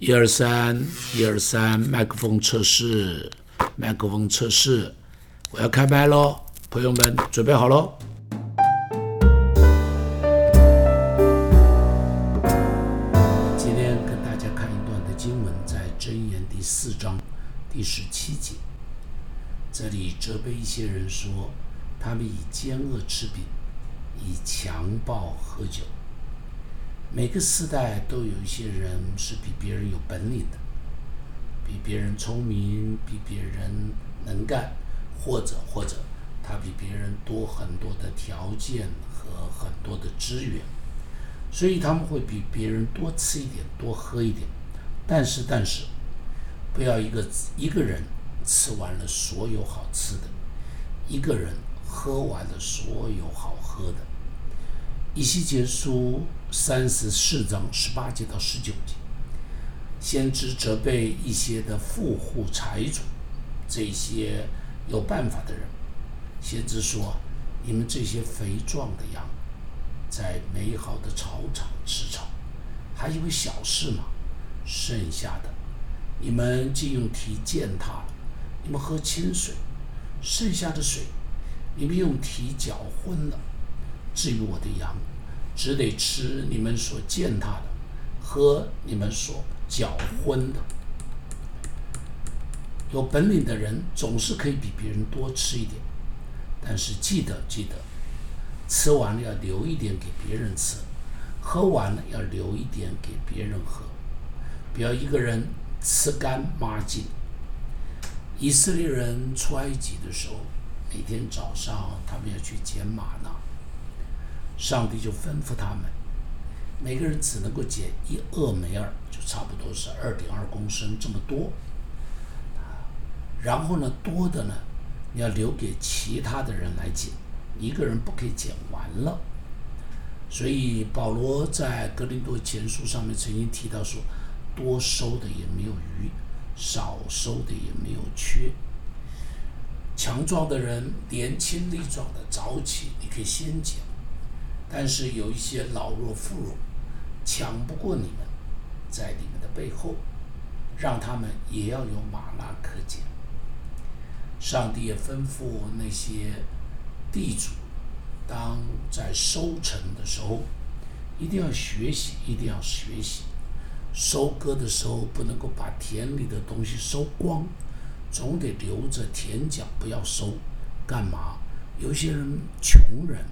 一二三，一二三，麦克风测试，麦克风测试，我要开麦喽，朋友们准备好喽。今天跟大家看一段的经文，在箴言第四章第十七节，这里责备一些人说，他们以奸恶吃饼，以强暴喝酒。每个时代都有一些人是比别人有本领的，比别人聪明，比别人能干，或者或者他比别人多很多的条件和很多的资源，所以他们会比别人多吃一点，多喝一点。但是但是，不要一个一个人吃完了所有好吃的，一个人喝完了所有好喝的。以西结书三十四章十八节到十九节，先知责备一些的富户财主，这些有办法的人。先知说：“你们这些肥壮的羊，在美好的草场吃草，还以为小事吗？剩下的，你们既用蹄践踏了，你们喝清水；剩下的水，你们用蹄搅浑了。至于我的羊，只得吃你们所践踏的，喝你们所搅浑的。有本领的人总是可以比别人多吃一点，但是记得记得，吃完了要留一点给别人吃，喝完了要留一点给别人喝，不要一个人吃干抹净。以色列人出埃及的时候，每天早上他们要去捡玛纳。上帝就吩咐他们，每个人只能够捡一厄梅尔，就差不多是二点二公升这么多。然后呢，多的呢，你要留给其他的人来捡，一个人不可以捡完了。所以保罗在格林多前书上面曾经提到说，多收的也没有余，少收的也没有缺。强壮的人，年轻力壮的，早起你可以先捡。但是有一些老弱妇孺，抢不过你们，在你们的背后，让他们也要有马拉可捡。上帝也吩咐那些地主，当在收成的时候，一定要学习，一定要学习。收割的时候不能够把田里的东西收光，总得留着田角，不要收。干嘛？有些人穷人。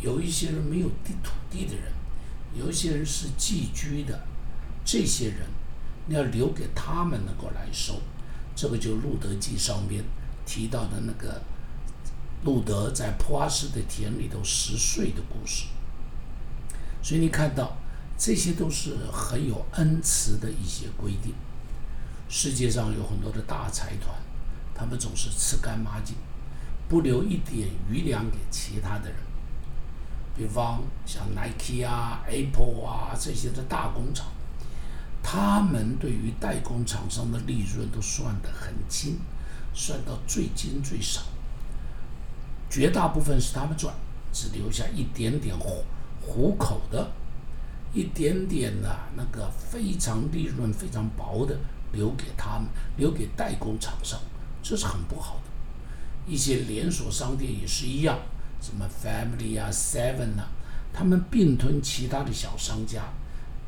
有一些人没有地土地的人，有一些人是寄居的，这些人你要留给他们能够来收。这个就《路德记》上面提到的那个路德在普阿斯的田里头拾穗的故事。所以你看到这些都是很有恩慈的一些规定。世界上有很多的大财团，他们总是吃干抹净，不留一点余粮给其他的人。比方像 Nike 啊、Apple 啊这些的大工厂，他们对于代工厂商的利润都算得很精，算到最精最少，绝大部分是他们赚，只留下一点点糊糊口的，一点点的那个非常利润非常薄的留给他们，留给代工厂商，这是很不好的。一些连锁商店也是一样。什么 Family 啊，Seven 啊，他们并吞其他的小商家，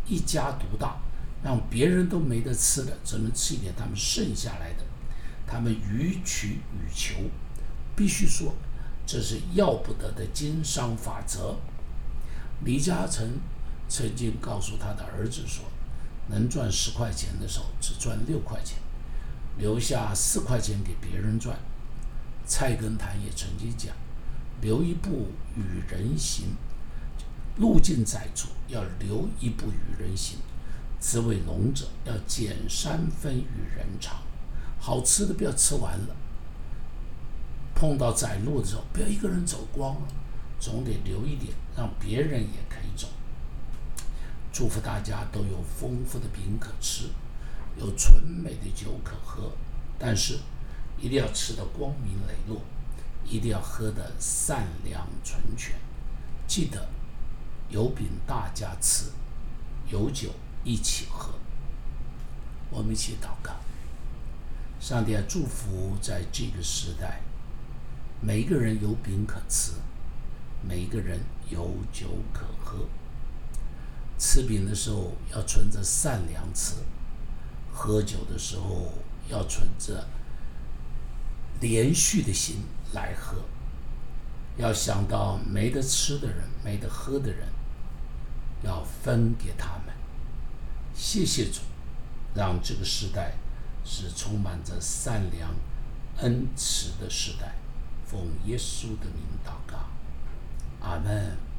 一家独大，让别人都没得吃的，只能吃一点他们剩下来的。他们予取予求，必须说这是要不得的经商法则。李嘉诚曾经告诉他的儿子说：“能赚十块钱的时候，只赚六块钱，留下四块钱给别人赚。”蔡根谭也曾经讲。留一步与人行，路径窄处要留一步与人行；滋味浓者要减三分与人长。好吃的不要吃完了，碰到窄路的时候，不要一个人走光了，总得留一点，让别人也可以走。祝福大家都有丰富的饼可吃，有纯美的酒可喝，但是一定要吃得光明磊落。一定要喝的善良纯全，记得有饼大家吃，有酒一起喝。我们一起祷告。上帝啊，祝福在这个时代，每一个人有饼可吃，每一个人有酒可喝。吃饼的时候要存着善良吃，喝酒的时候要存着连续的心来喝。要想到没得吃的人、没得喝的人，要分给他们。谢谢主，让这个时代是充满着善良、恩慈的时代。奉耶稣的名祷告，阿门。